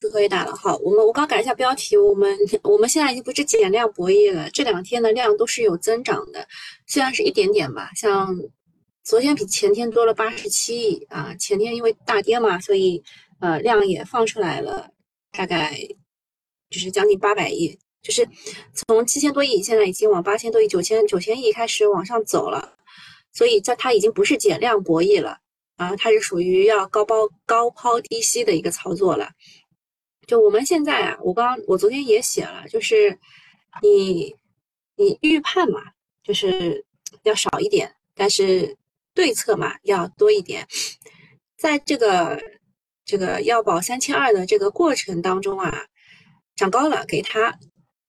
祝贺大了。好，我们我刚改一下标题，我们我们现在已经不是减量博弈了，这两天的量都是有增长的，虽然是一点点吧，像昨天比前天多了八十七亿啊，前天因为大跌嘛，所以呃量也放出来了，大概就是将近八百亿，就是从七千多亿现在已经往八千多亿、九千九千亿开始往上走了，所以在它已经不是减量博弈了啊，它是属于要高抛高抛低吸的一个操作了。就我们现在啊，我刚我昨天也写了，就是你你预判嘛，就是要少一点，但是对策嘛要多一点。在这个这个要保三千二的这个过程当中啊，涨高了给他，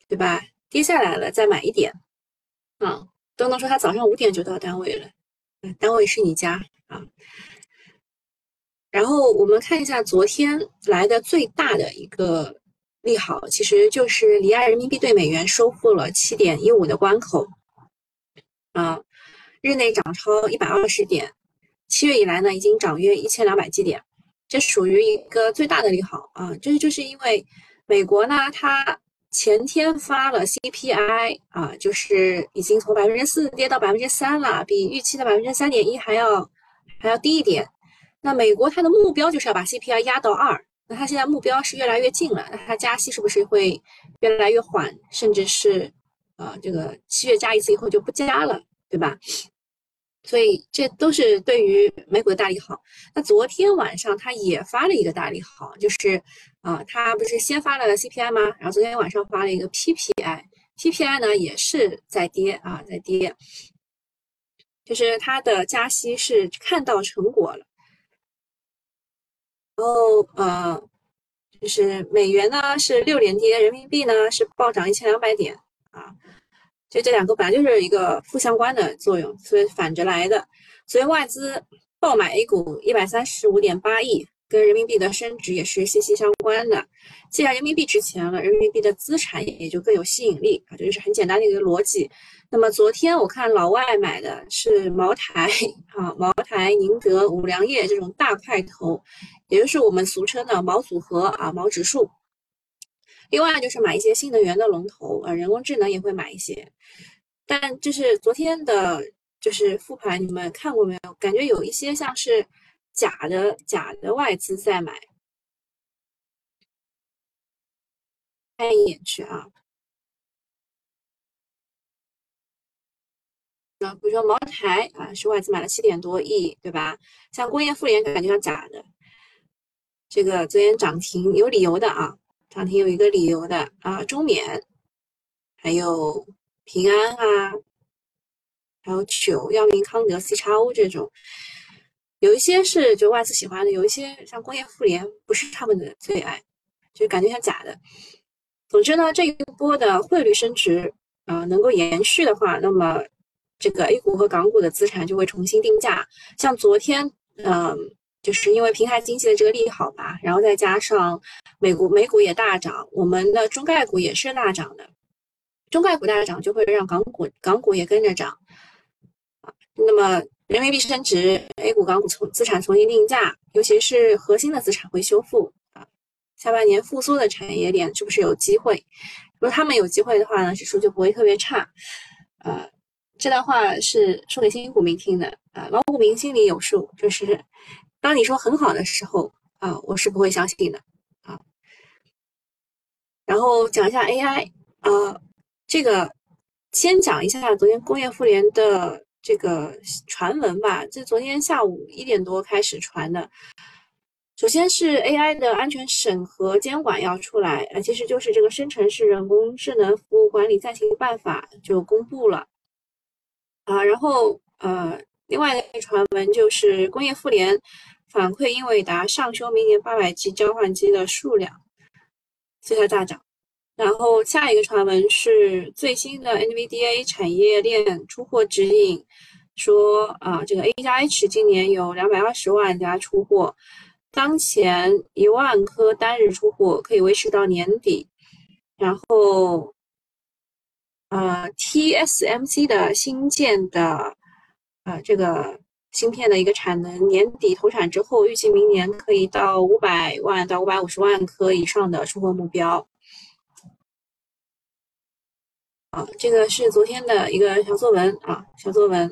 对吧？跌下来了再买一点，啊，东东说他早上五点就到单位了，单位是你家啊。然后我们看一下昨天来的最大的一个利好，其实就是离岸人民币对美元收复了七点一五的关口，啊，日内涨超一百二十点，七月以来呢已经涨约一千两百基点，这属于一个最大的利好啊，这就是因为美国呢，它前天发了 CPI 啊，就是已经从百分之四跌到百分之三了，比预期的百分之三点一还要还要低一点。那美国它的目标就是要把 CPI 压到二，那它现在目标是越来越近了，那它加息是不是会越来越缓，甚至是呃这个七月加一次以后就不加了，对吧？所以这都是对于美股的大利好。那昨天晚上它也发了一个大利好，就是啊，它不是先发了 CPI 吗？然后昨天晚上发了一个 PPI，PPI 呢也是在跌啊，在跌，就是它的加息是看到成果了。然后呃，就是美元呢是六连跌，人民币呢是暴涨一千两百点啊，就这两个本来就是一个负相关的作用，所以反着来的。所以外资爆买 A 股一百三十五点八亿，跟人民币的升值也是息息相关的。既然人民币值钱了，人民币的资产也就更有吸引力啊，这就是很简单的一个逻辑。那么昨天我看老外买的是茅台啊，茅台、宁德、五粮液这种大块头，也就是我们俗称的毛组合啊、毛指数。另外就是买一些新能源的龙头啊，人工智能也会买一些。但就是昨天的，就是复盘，你们看过没有？感觉有一些像是假的假的外资在买。看一眼去啊。啊，比如说茅台啊，是外资买了七点多亿，对吧？像工业富联感觉像假的，这个昨天涨停有理由的啊，涨停有一个理由的啊，中免，还有平安啊，还有九药明康德、C 叉 O 这种，有一些是就外资喜欢的，有一些像工业互联不是他们的最爱，就感觉像假的。总之呢，这一波的汇率升值啊，能够延续的话，那么。这个 A 股和港股的资产就会重新定价，像昨天，嗯，就是因为平台经济的这个利好吧，然后再加上美股美股也大涨，我们的中概股也是大涨的，中概股大涨就会让港股港股也跟着涨，啊，那么人民币升值，A 股港股从资产重新定价，尤其是核心的资产会修复啊，下半年复苏的产业链是不是有机会？如果他们有机会的话呢，指数就不会特别差，呃。这段话是说给新股民听的啊，老股民心里有数。就是当你说很好的时候啊，我是不会相信的啊。然后讲一下 AI 啊，这个先讲一下昨天工业妇联的这个传闻吧。这昨天下午一点多开始传的。首先是 AI 的安全审核监管要出来啊，其实就是这个生成式人工智能服务管理暂行办法就公布了。啊，然后呃，另外一个传闻就是工业妇联反馈英伟达上修明年八百 G 交换机的数量，所以它大涨。然后下一个传闻是最新的 NVDA 产业链出货指引，说啊，这个 A 加 H 今年有两百二十万家出货，当前一万颗单日出货可以维持到年底，然后。呃，TSMC 的新建的呃这个芯片的一个产能，年底投产之后，预计明年可以到五百万到五百五十万颗以上的出货目标。啊，这个是昨天的一个小作文啊，小作文。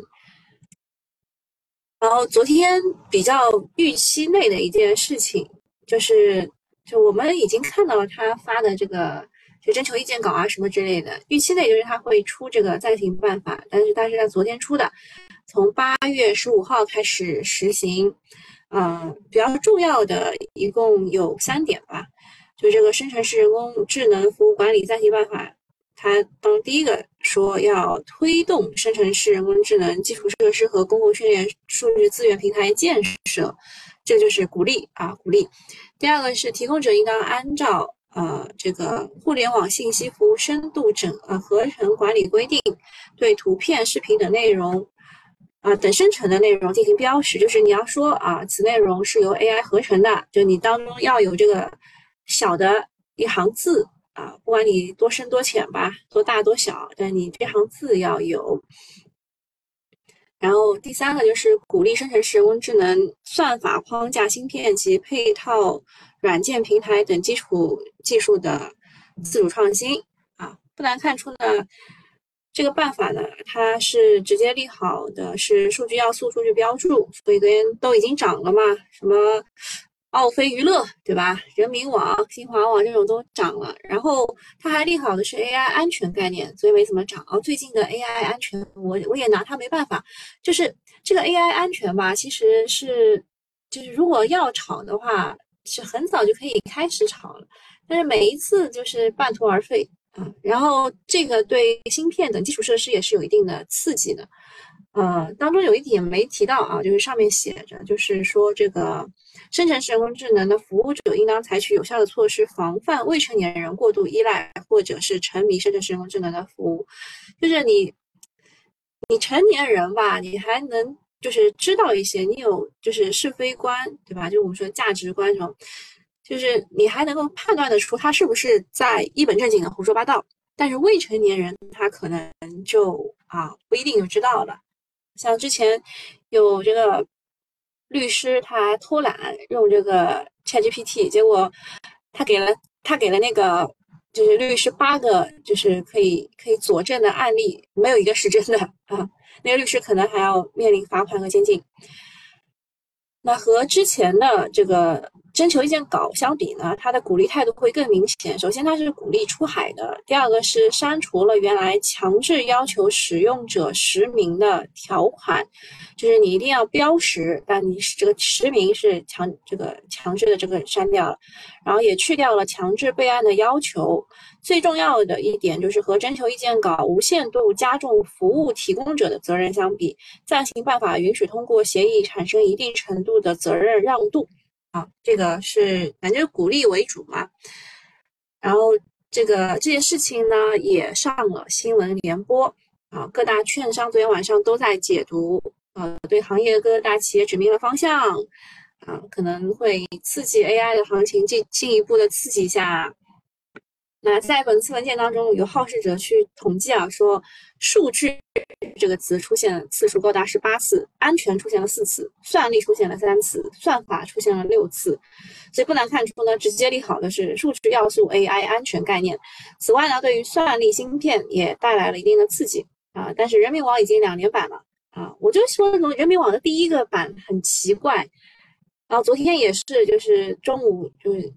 然后昨天比较预期内的一件事情，就是就我们已经看到了他发的这个就征求意见稿啊什么之类的，预期内就是他会出这个暂停办法，但是他是在昨天出的，从八月十五号开始实行。嗯，比较重要的一共有三点吧，就这个生成式人工智能服务管理暂停办法。他当第一个说要推动生成式人工智能基础设施和公共训练数据资源平台建设，这就是鼓励啊鼓励。第二个是提供者应当按照呃这个互联网信息服务深度整呃合成管理规定，对图片、视频等内容啊等生成的内容进行标识，就是你要说啊此内容是由 AI 合成的，就你当中要有这个小的一行字。啊，不管你多深多浅吧，多大多小，但你这行字要有。然后第三个就是鼓励生成式人工智能算法框架、芯片及配套软件平台等基础技术的自主创新。啊，不难看出呢，这个办法呢，它是直接利好的是数据要素、数据标注，所以昨天都已经涨了嘛，什么？奥飞娱乐对吧？人民网、新华网这种都涨了，然后它还利好的是 AI 安全概念，所以没怎么涨。哦，最近的 AI 安全，我我也拿它没办法。就是这个 AI 安全吧，其实是就是如果要炒的话，是很早就可以开始炒了，但是每一次就是半途而废啊。然后这个对芯片等基础设施也是有一定的刺激的。呃，当中有一点没提到啊，就是上面写着，就是说这个生成式人工智能的服务者应当采取有效的措施，防范未成年人过度依赖或者是沉迷生成式人工智能的服务。就是你，你成年人吧，你还能就是知道一些，你有就是是非观，对吧？就我们说价值观这种，就是你还能够判断得出他是不是在一本正经的胡说八道。但是未成年人他可能就啊不一定就知道了。像之前有这个律师，他偷懒用这个 ChatGPT，结果他给了他给了那个就是律师八个就是可以可以佐证的案例，没有一个是真的啊。那个律师可能还要面临罚款和监禁。那和之前的这个。征求意见稿相比呢，它的鼓励态度会更明显。首先，它是鼓励出海的；第二个是删除了原来强制要求使用者实名的条款，就是你一定要标识，但你这个实名是强这个强制的这个删掉了。然后也去掉了强制备案的要求。最重要的一点就是和征求意见稿无限度加重服务提供者的责任相比，暂行办法允许通过协议产生一定程度的责任让渡。这个是反正鼓励为主嘛，然后这个这件事情呢也上了新闻联播啊，各大券商昨天晚上都在解读，呃，对行业各大企业指明了方向，啊，可能会刺激 AI 的行情进进一步的刺激一下。那在本次文件当中，有好事者去统计啊，说数据这个词出现次数高达十八次，安全出现了四次，算力出现了三次，算法出现了六次，所以不难看出呢，直接利好的是数据要素 AI 安全概念。此外呢，对于算力芯片也带来了一定的刺激啊。但是人民网已经两年版了啊，我就说人民网的第一个版很奇怪，然后昨天也是，就是中午就是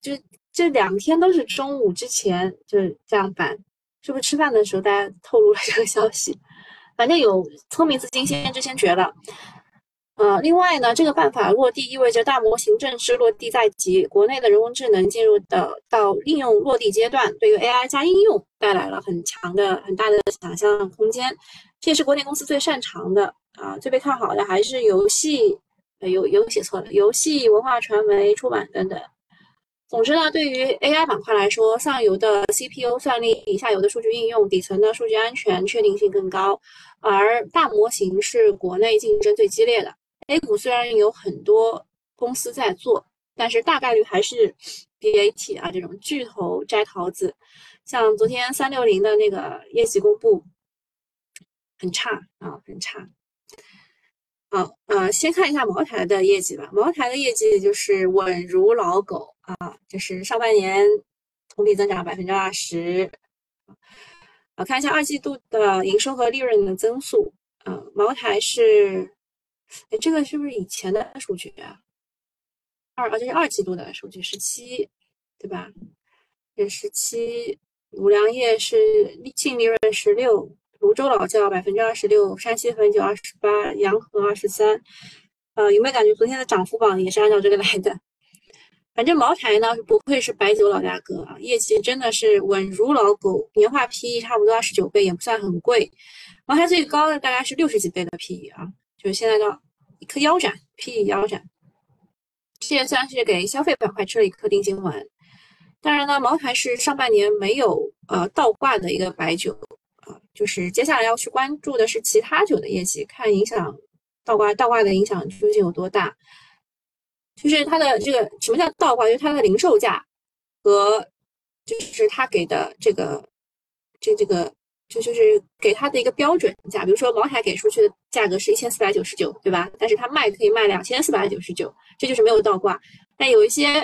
就。这两天都是中午之前就是这样办，是不是吃饭的时候大家透露了这个消息？反正有聪明资金先知先觉了。呃，另外呢，这个办法落地意味着大模型正式落地在即，国内的人工智能进入的到应用落地阶段，对于 AI 加应用带来了很强的、很大的想象空间。这也是国内公司最擅长的啊，最被看好的还是游戏，呃，有有写错了，游戏、文化传媒、出版等等。总之呢，对于 AI 板块来说，上游的 CPU 算力，下游的数据应用，底层的数据安全确定性更高，而大模型是国内竞争最激烈的。A 股虽然有很多公司在做，但是大概率还是 BAT 啊这种巨头摘桃子。像昨天三六零的那个业绩公布，很差啊，很差。好，呃，先看一下茅台的业绩吧。茅台的业绩就是稳如老狗啊，就是上半年同比增长百分之二十。啊，看一下二季度的营收和利润的增速。啊，茅台是，哎，这个是不是以前的数据啊？二，啊，这是二季度的数据，十七，对吧？这十七，五粮液是净利润十六。泸州老窖百分之二十六，山西汾酒二十八，洋河二十三。呃，有没有感觉昨天的涨幅榜也是按照这个来的？反正茅台呢，不愧是白酒老大哥啊，业绩真的是稳如老狗，年化 PE 差不多二十九倍，也不算很贵。茅台最高的大概是六十几倍的 PE 啊，就是现在的一颗腰斩，PE 腰斩。这也算是给消费板块吃了一颗定心丸。当然呢，茅台是上半年没有呃倒挂的一个白酒。啊，就是接下来要去关注的是其他酒的业绩，看影响倒挂倒挂的影响究竟有多大。就是它的这个什么叫倒挂？就是它的零售价和就是他给的这个这这个就就是给他的一个标准价。比如说茅台给出去的价格是一千四百九十九，对吧？但是他卖可以卖两千四百九十九，这就是没有倒挂。但有一些，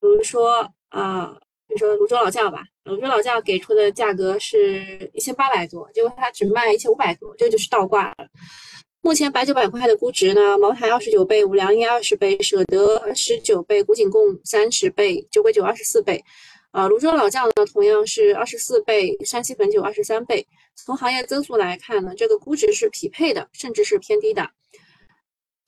比如说啊。比如说泸州老窖吧，泸州老窖给出的价格是一千八百多，结果它只卖一千五百多，这就是倒挂了。目前白酒板块的估值呢，茅台二十九倍，五粮液二十倍，舍得十九倍，古井贡三十倍，酒鬼酒二十四倍。啊，泸州老窖呢同样是二十四倍，山西汾酒二十三倍。从行业增速来看呢，这个估值是匹配的，甚至是偏低的。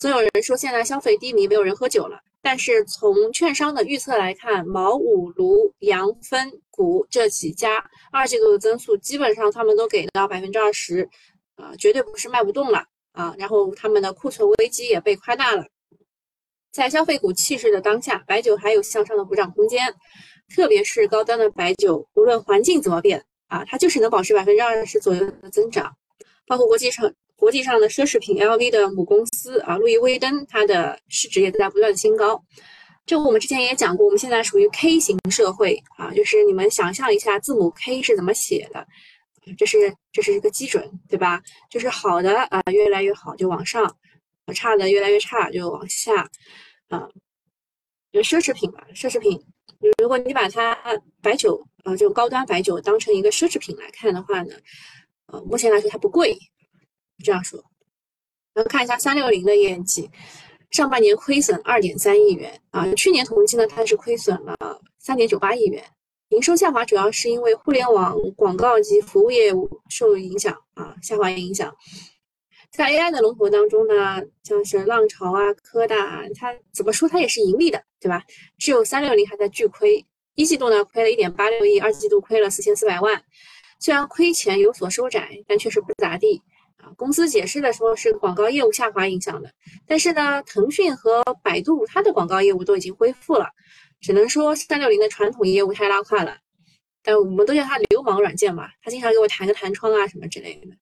总有人说现在消费低迷，没有人喝酒了。但是从券商的预测来看，茅五卢、阳分股这几家二季度的增速，基本上他们都给到百分之二十，啊，绝对不是卖不动了啊。然后他们的库存危机也被夸大了。在消费股气势的当下，白酒还有向上的补涨空间，特别是高端的白酒，无论环境怎么变啊，它就是能保持百分之二十左右的增长，包括国际上。国际上的奢侈品 LV 的母公司啊，路易威登，它的市值也在不断新高。这我们之前也讲过，我们现在属于 K 型社会啊，就是你们想象一下字母 K 是怎么写的，这是这是一个基准，对吧？就是好的啊，越来越好就往上，差的越来越差就往下啊。就奢侈品吧，奢侈品，如果你把它白酒啊，这种高端白酒当成一个奢侈品来看的话呢，呃，目前来说它不贵。这样说，然后看一下三六零的业绩，上半年亏损二点三亿元啊，去年同期呢它是亏损了三点九八亿元，营收下滑主要是因为互联网广告及服务业务受影响啊，下滑影响。在 AI 的龙头当中呢，像是浪潮啊、科大，它怎么说它也是盈利的，对吧？只有三六零还在巨亏，一季度呢亏了一点八六亿，二季度亏了四千四百万，虽然亏钱有所收窄，但确实不咋地。啊，公司解释的说是广告业务下滑影响的，但是呢，腾讯和百度它的广告业务都已经恢复了，只能说三六零的传统业务太拉胯了。但我们都叫它流氓软件嘛，他经常给我弹个弹窗啊什么之类的。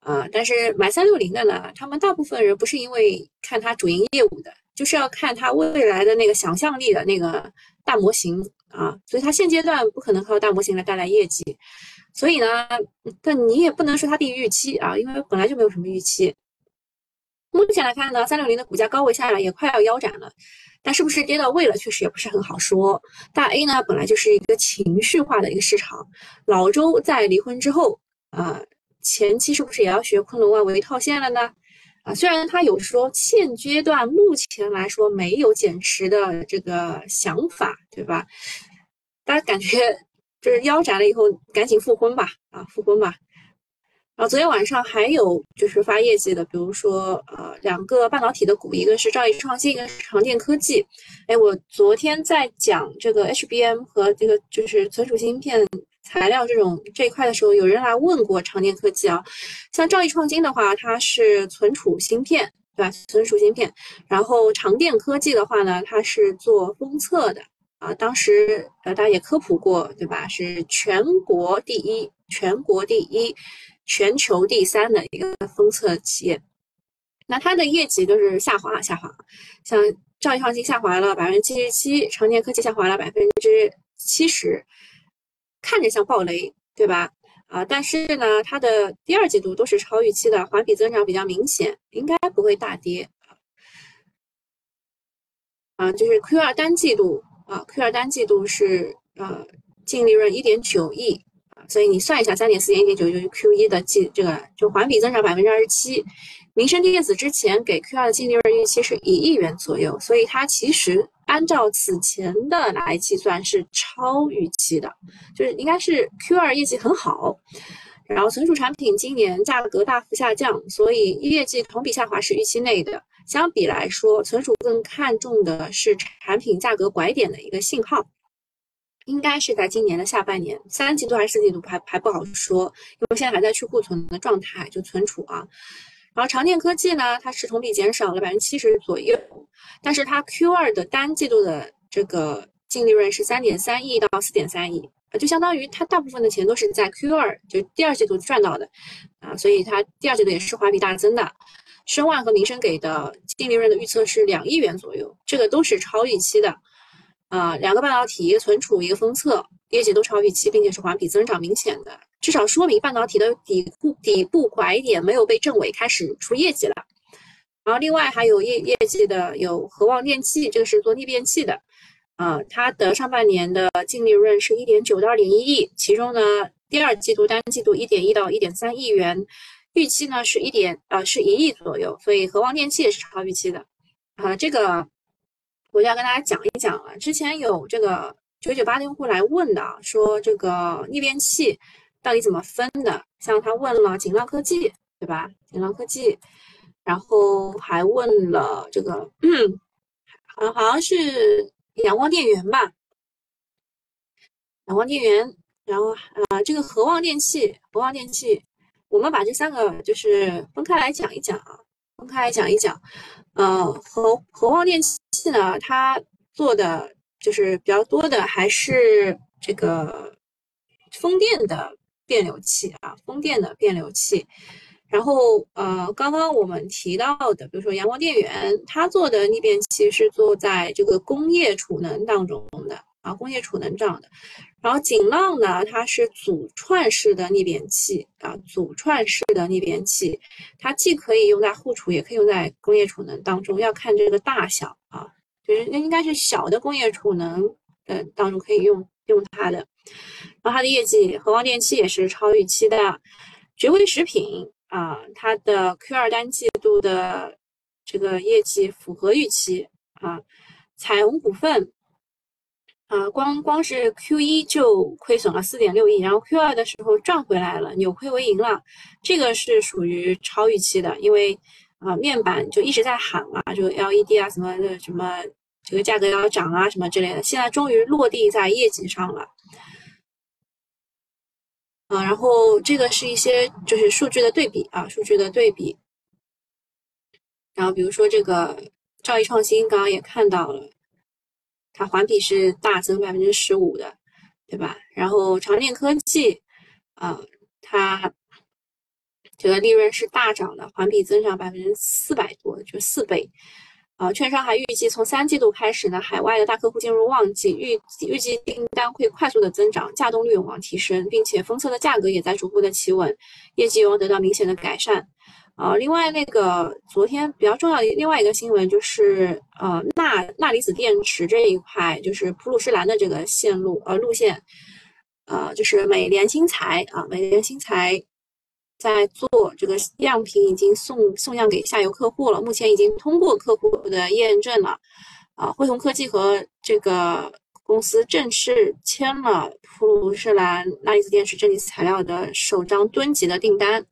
啊，但是买三六零的呢，他们大部分人不是因为看它主营业务的，就是要看它未来的那个想象力的那个大模型啊，所以它现阶段不可能靠大模型来带来业绩。所以呢，但你也不能说它低于预期啊，因为本来就没有什么预期。目前来看呢，三六零的股价高位下来也快要腰斩了，那是不是跌到位了，确实也不是很好说。大 A 呢，本来就是一个情绪化的一个市场，老周在离婚之后啊，前期是不是也要学昆仑万维套现了呢？啊，虽然他有说现阶段目前来说没有减持的这个想法，对吧？大家感觉。就是腰斩了以后，赶紧复婚吧，啊，复婚吧。然后昨天晚上还有就是发业绩的，比如说呃两个半导体的股，一个是兆易创新，一个是长电科技。哎，我昨天在讲这个 HBM 和这个就是存储芯片材料这种这一块的时候，有人来问过长电科技啊。像兆易创新的话，它是存储芯片，对吧？存储芯片。然后长电科技的话呢，它是做封测的。啊，当时呃，大家也科普过，对吧？是全国第一、全国第一、全球第三的一个封测企业。那它的业绩都是下滑，下滑。像兆易创新下滑了百分之七十七，长电科技下滑了百分之七十，看着像暴雷，对吧？啊，但是呢，它的第二季度都是超预期的，环比增长比较明显，应该不会大跌啊。就是 Q 二单季度啊，Q 二单季度是呃净利润一点九亿，所以你算一下，三点四减一点九就是 Q 一的季这个就环比增长百分之二十七。民生电子之前给 Q 二的净利润预期是一亿元左右，所以它其实按照此前的来计算是超预期的，就是应该是 Q 二业绩很好。然后存储产品今年价格大幅下降，所以业绩同比下滑是预期内的。相比来说，存储更看重的是产品价格拐点的一个信号，应该是在今年的下半年，三季度还是四季度还还不好说，因为现在还在去库存的状态，就存储啊。然后长电科技呢，它是同比减少了百分之七十左右，但是它 Q 二的单季度的这个净利润是三点三亿到四点三亿，就相当于它大部分的钱都是在 Q 二就第二季度赚到的，啊，所以它第二季度也是环比大增的。申万和民生给的净利润的预测是两亿元左右，这个都是超预期的，啊，两个半导体一个存储一个封测业绩都超预期，并且是环比增长明显的。至少说明半导体的底部底部拐点没有被证伪，开始出业绩了。然后另外还有业业绩的有和旺电器，这个是做逆变器的，啊，它的上半年的净利润是一点九到二点一亿，其中呢第二季度单季度一点一到一点三亿元，预期呢是一点呃是一亿左右，所以和旺电器也是超预期的。啊，这个我就要跟大家讲一讲了。之前有这个九九八的用户来问的，说这个逆变器。到底怎么分的？像他问了锦浪科技，对吧？锦浪科技，然后还问了这个，嗯，好好像是阳光电源吧？阳光电源，然后啊，这个和旺电器，和旺电器，我们把这三个就是分开来讲一讲啊，分开来讲一讲。呃，和和旺电器呢，它做的就是比较多的还是这个风电的。变流器啊，风电的变流器，然后呃，刚刚我们提到的，比如说阳光电源，它做的逆变器是做在这个工业储能当中的啊，工业储能这样的。然后锦浪呢，它是组串式的逆变器啊，组串式的逆变器，它既可以用在户储，也可以用在工业储能当中，要看这个大小啊，就是那应该是小的工业储能呃当中可以用用它的。然后它的业绩，和光电器也是超预期的。绝味食品啊，它的 Q 二单季度的这个业绩符合预期啊。彩虹股份啊，光光是 Q 一就亏损了四点六亿，然后 Q 二的时候赚回来了，扭亏为盈了。这个是属于超预期的，因为啊，面板就一直在喊嘛，就 LED 啊什么的什么这个价格要涨啊什么之类的，现在终于落地在业绩上了。啊，然后这个是一些就是数据的对比啊，数据的对比。然后比如说这个兆易创新，刚刚也看到了，它环比是大增百分之十五的，对吧？然后长电科技啊，它这个利润是大涨的，环比增长百分之四百多，就四倍。啊，券商还预计从三季度开始呢，海外的大客户进入旺季，预预计订单会快速的增长，稼动率有望提升，并且封测的价格也在逐步的企稳，业绩有望得到明显的改善。啊，另外那个昨天比较重要的另外一个新闻就是，呃，钠钠离子电池这一块，就是普鲁士蓝的这个线路呃路线，呃，就是美联新材啊，美联新材。在做这个样品已经送送样给下游客户了，目前已经通过客户的验证了，啊，汇鸿科技和这个公司正式签了普鲁士蓝钠离子电池正极材料的首张吨级的订单。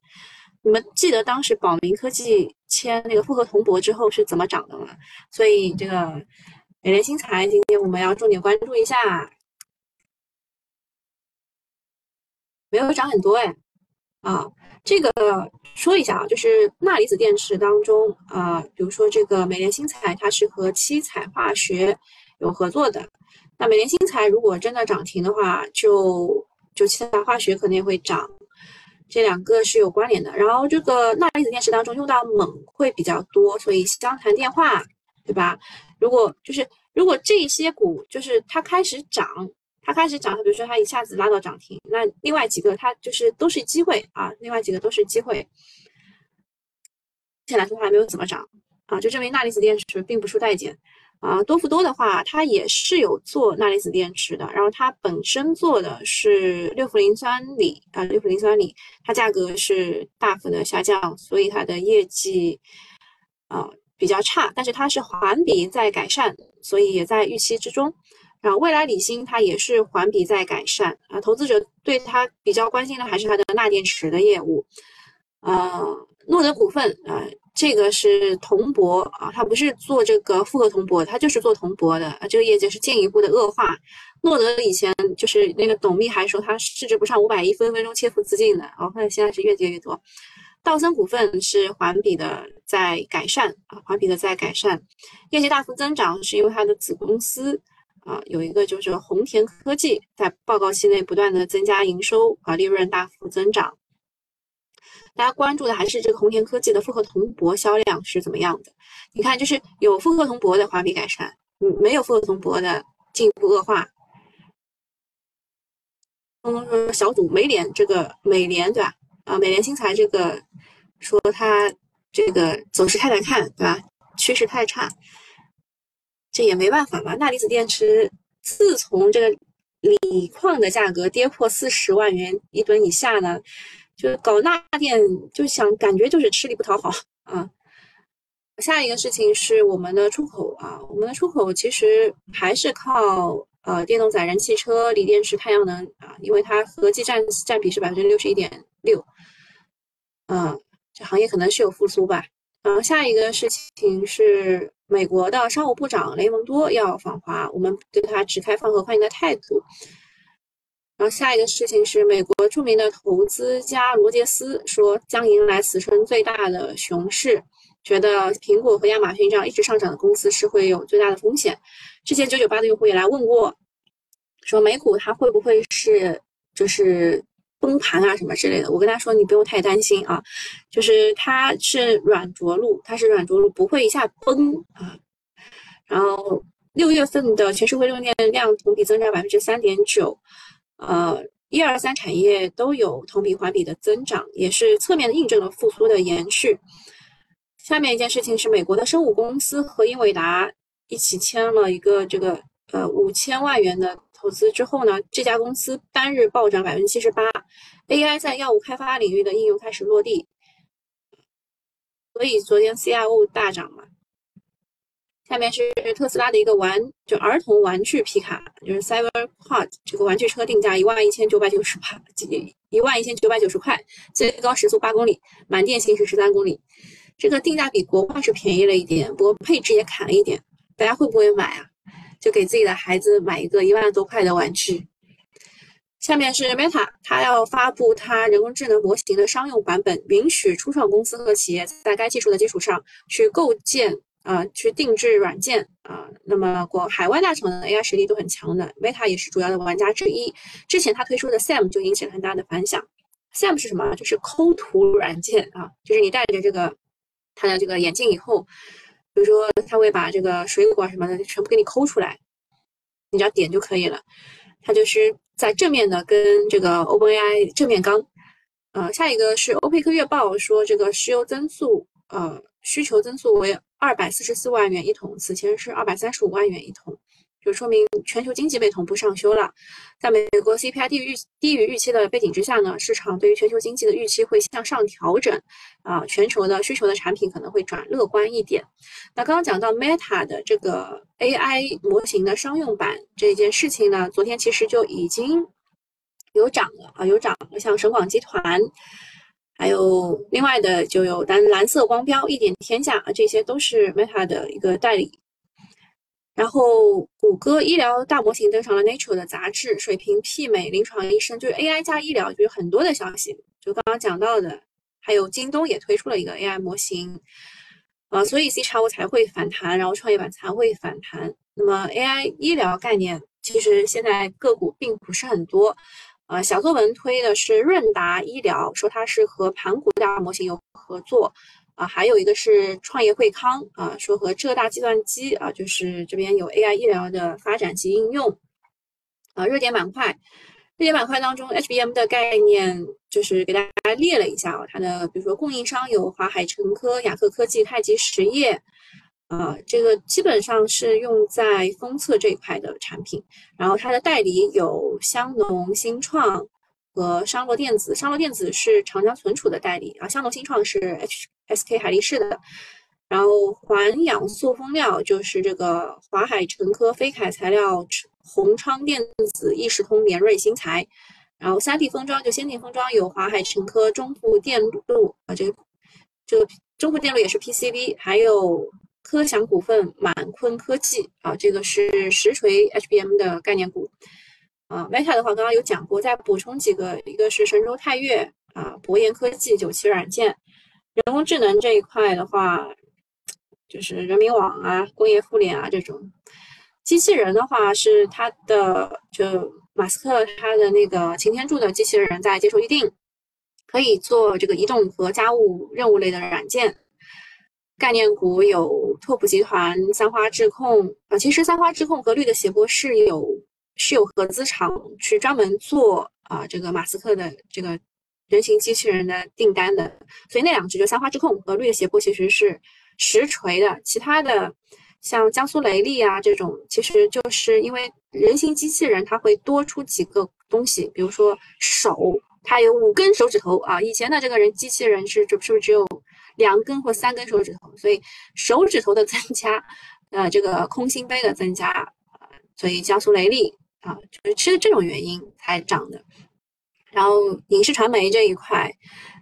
你们记得当时宝明科技签那个复合铜箔之后是怎么涨的吗？所以这个美联新材今天我们要重点关注一下，没有涨很多哎，啊。这个说一下啊，就是钠离子电池当中啊，比如说这个美联新材，它是和七彩化学有合作的。那美联新材如果真的涨停的话，就就七彩化学可能也会涨，这两个是有关联的。然后这个钠离子电池当中用到锰会比较多，所以湘潭电化，对吧？如果就是如果这些股就是它开始涨。它开始涨，它比如说它一下子拉到涨停，那另外几个它就是都是机会啊，另外几个都是机会。目前来说还没有怎么涨啊，就证明钠离子电池并不输待见啊。多氟多的话，它也是有做钠离子电池的，然后它本身做的是六氟磷酸锂啊，六氟磷酸锂，它价格是大幅的下降，所以它的业绩啊比较差，但是它是环比在改善，所以也在预期之中。然后未来锂芯它也是环比在改善啊，投资者对它比较关心的还是它的钠电池的业务。呃，诺德股份啊，这个是铜箔啊，它不是做这个复合铜箔，它就是做铜箔的啊，这个业绩是进一步的恶化。诺德以前就是那个董秘还说它市值不上五百亿，分分钟切腹自尽的，然后现在是越跌越多。道森股份是环比的在改善啊，环比的在改善，业绩大幅增长是因为它的子公司。啊，有一个就是红田科技在报告期内不断的增加营收啊，利润大幅增长。大家关注的还是这个红田科技的复合铜箔销量是怎么样的？你看，就是有复合铜箔的环比改善，嗯，没有复合铜箔的进一步恶化。东东说小组美联这个美联对吧？啊，美联新材这个说它这个走势太难看对吧？趋势太差。这也没办法嘛，钠离子电池自从这个锂矿的价格跌破四十万元一吨以下呢，就是搞钠电就想感觉就是吃力不讨好啊。下一个事情是我们的出口啊，我们的出口其实还是靠呃电动载人汽车、锂电池、太阳能啊，因为它合计占占比是百分之六十一点六，嗯，这行业可能是有复苏吧。然后下一个事情是。美国的商务部长雷蒙多要访华，我们对他持开放和欢迎的态度。然后下一个事情是，美国著名的投资家罗杰斯说将迎来此生最大的熊市，觉得苹果和亚马逊这样一直上涨的公司是会有最大的风险。之前九九八的用户也来问过，说美股它会不会是就是。崩盘啊什么之类的，我跟他说你不用太担心啊，就是它是软着陆，它是软着陆，不会一下崩啊。然后六月份的全社会用电量同比增长百分之三点九，呃，一二三产业都有同比环比的增长，也是侧面印证了复苏的延续。下面一件事情是美国的生物公司和英伟达一起签了一个这个呃五千万元的。投资之后呢，这家公司单日暴涨百分之七十八，AI 在药物开发领域的应用开始落地，所以昨天 CRO 大涨嘛。下面是特斯拉的一个玩，就儿童玩具皮卡，就是 Cyberquad 这个玩具车定价一万一千九百九十八，一万一千九百九十块，最高时速八公里，满电行驶十三公里。这个定价比国外是便宜了一点，不过配置也砍了一点，大家会不会买啊？就给自己的孩子买一个一万多块的玩具。下面是 Meta，它要发布它人工智能模型的商用版本，允许初创公司和企业在该技术的基础上去构建啊，去定制软件啊。那么国海外大厂的 AI 实力都很强的，Meta 也是主要的玩家之一。之前它推出的 Sam 就引起了很大的反响。Sam 是什么？就是抠图软件啊，就是你戴着这个它的这个眼镜以后。比如说，他会把这个水果什么的全部给你抠出来，你只要点就可以了。它就是在正面的跟这个 OpenAI 正面刚。呃，下一个是欧佩克月报说，这个石油增速，呃，需求增速为二百四十四万元一桶，此前是二百三十五万元一桶。就说明全球经济被同步上修了，在美国 CPI 低于预低于预期的背景之下呢，市场对于全球经济的预期会向上调整，啊，全球的需求的产品可能会转乐观一点。那刚刚讲到 Meta 的这个 AI 模型的商用版这件事情呢，昨天其实就已经有涨了啊，有涨了，像省广集团，还有另外的就有蓝蓝色光标、一点天下啊，这些都是 Meta 的一个代理。然后，谷歌医疗大模型登上了 Nature 的杂志，水平媲美临床医生，就是 AI 加医疗，就是很多的消息。就刚刚讲到的，还有京东也推出了一个 AI 模型，啊，所以 C 叉 O 才会反弹，然后创业板才会反弹。那么 AI 医疗概念，其实现在个股并不是很多，呃，小作文推的是润达医疗，说它是和盘古大模型有合作。啊，还有一个是创业惠康啊，说和浙大计算机啊，就是这边有 AI 医疗的发展及应用。啊，热点板块，热点板块当中，HBM 的概念就是给大家列了一下啊，它的比如说供应商有华海诚科、雅克科技、太极实业，啊，这个基本上是用在封测这一块的产品。然后它的代理有香农、新创和商洛电子，商洛电子是长江存储的代理啊，香农新创是 HSK 海力士的。然后环氧塑封料就是这个华海城科、飞凯材料。宏昌电子、易时通、联瑞新材，然后三 D 封装就先进封装有华海城科、中富电路啊，这个这个中富电路也是 PCB，还有科翔股份、满坤科技啊，这个是实锤 HBM 的概念股啊。Meta 的话刚刚有讲过，再补充几个，一个是神州泰岳啊，博研科技、九旗软件，人工智能这一块的话，就是人民网啊、工业互联啊这种。机器人的话是它的，就马斯克他的那个擎天柱的机器人在接受预定，可以做这个移动和家务任务类的软件。概念股有拓普集团、三花智控啊，其实三花智控和绿的斜坡是有是有合资厂去专门做啊这个马斯克的这个人形机器人的订单的，所以那两只就三花智控和绿的斜坡其实是实锤的，其他的。像江苏雷利啊这种，其实就是因为人形机器人它会多出几个东西，比如说手，它有五根手指头啊。以前的这个人机器人是是不是只有两根或三根手指头？所以手指头的增加，呃，这个空心杯的增加，呃，所以江苏雷利啊，就是是这种原因才涨的。然后影视传媒这一块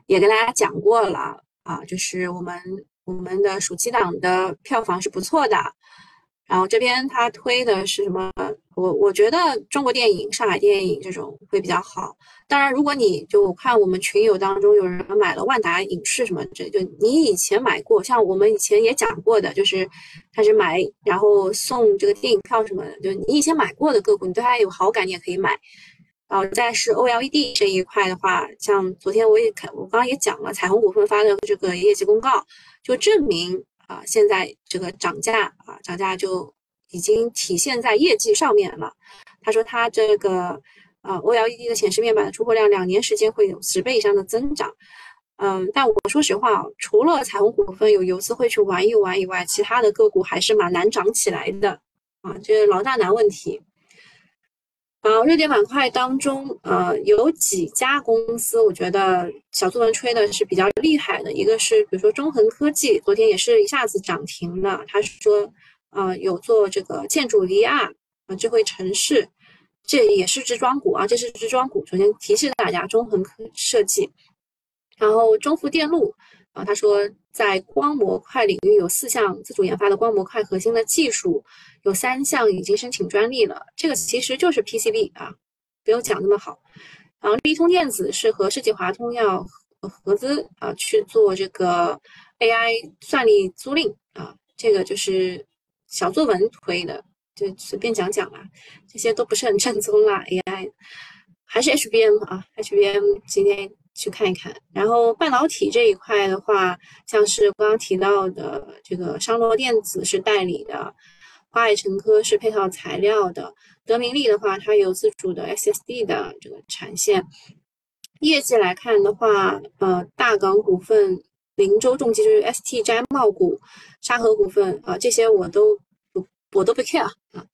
也跟大家讲过了啊，就是我们。我们的暑期档的票房是不错的，然后这边他推的是什么？我我觉得中国电影、上海电影这种会比较好。当然，如果你就看我们群友当中有人买了万达影视什么，这就你以前买过，像我们以前也讲过的，就是他是买然后送这个电影票什么的，就你以前买过的个股，你对它有好感，你也可以买。然后再是 OLED 这一块的话，像昨天我也看，我刚刚也讲了，彩虹股份发的这个业绩公告。就证明啊，现在这个涨价啊，涨价就已经体现在业绩上面了。他说他这个啊，OLED 的显示面板的出货量两年时间会有十倍以上的增长。嗯，但我说实话啊，除了彩虹股份有游资会去玩一玩以外，其他的个股还是蛮难涨起来的啊，这是老大难问题。好，热点板块当中，呃，有几家公司，我觉得小作文吹的是比较厉害的。一个是，比如说中恒科技，昨天也是一下子涨停了。他说，呃，有做这个建筑 VR 啊，智慧城市，这也是支装股啊，这是支装股。首先提示大家，中恒科设计，然后中富电路。啊，他说在光模块领域有四项自主研发的光模块核心的技术，有三项已经申请专利了。这个其实就是 PCB 啊，不用讲那么好。然后立通电子是和世纪华通要合资啊去做这个 AI 算力租赁啊，这个就是小作文推的，就随便讲讲啦，这些都不是很正宗啦。AI 还是 HBM 啊，HBM 今天。去看一看，然后半导体这一块的话，像是刚刚提到的这个商洛电子是代理的，华海城科是配套材料的，德明利的话，它有自主的 SSD 的这个产线。业绩来看的话，呃，大港股份、林州重机就是 ST 摘帽股、沙河股份啊，这些我都不我都不 care 啊。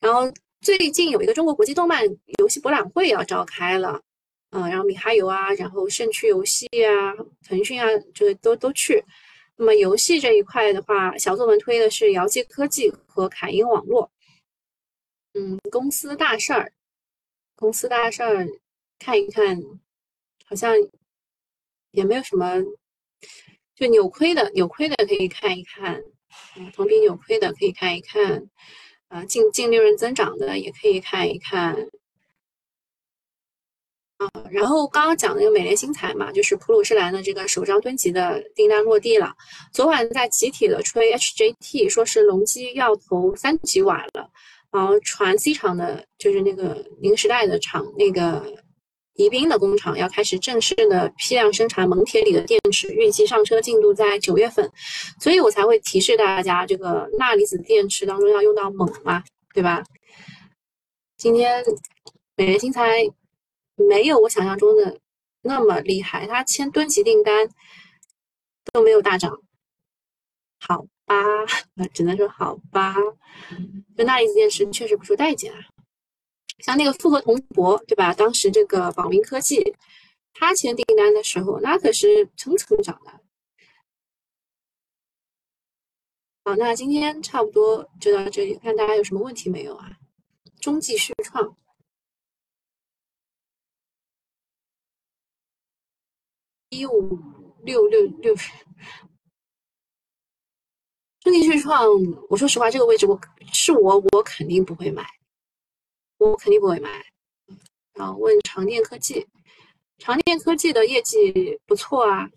然后最近有一个中国国际动漫游戏博览会要召开了。嗯，然后米哈游啊，然后盛趣游戏啊，腾讯啊，这个都都去。那么游戏这一块的话，小作文推的是遥界科技和凯英网络。嗯，公司大事儿，公司大事儿，看一看，好像也没有什么，就扭亏的，扭亏的可以看一看，嗯，同比扭亏的可以看一看，啊，净净利润增长的也可以看一看。啊，然后刚刚讲那个美联新材嘛，就是普鲁士蓝的这个首张吨级的订单落地了。昨晚在集体的吹 HJT，说是隆基要投三级瓦了。然后传 C 厂的，就是那个宁时代的厂，那个宜宾的工厂要开始正式的批量生产锰铁锂的电池，预计上车进度在九月份。所以我才会提示大家，这个钠离子电池当中要用到锰嘛，对吧？今天美元新材没有我想象中的那么厉害，它签吨级订单都没有大涨，好吧，只能说好吧。就那一件事确实不出待见啊。像那个复合铜箔，对吧？当时这个宝明科技，他签订单的时候，那可是蹭蹭涨的。好，那今天差不多就到这里，看大家有什么问题没有啊？中继续创一五六六六，中继续创，我说实话，这个位置我是我，我肯定不会买。我肯定不会买。然后问长电科技，长电科技的业绩不错啊，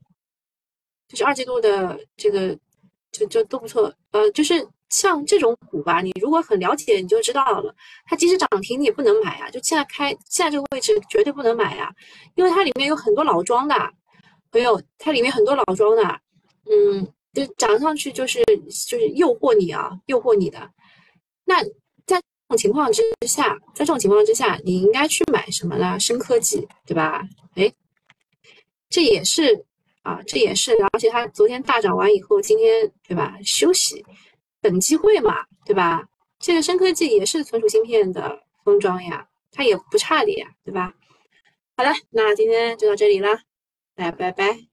就是二季度的这个就就都不错。呃，就是像这种股吧，你如果很了解，你就知道了。它即使涨停，你也不能买啊。就现在开现在这个位置绝对不能买啊，因为它里面有很多老庄的朋友，它里面很多老庄的，嗯，就涨上去就是就是诱惑你啊，诱惑你的。那。这种情况之下，在这种情况之下，你应该去买什么呢？深科技，对吧？哎，这也是啊，这也是，而且它昨天大涨完以后，今天对吧？休息，等机会嘛，对吧？这个深科技也是存储芯片的封装呀，它也不差的呀，对吧？好了，那今天就到这里了，大家拜拜。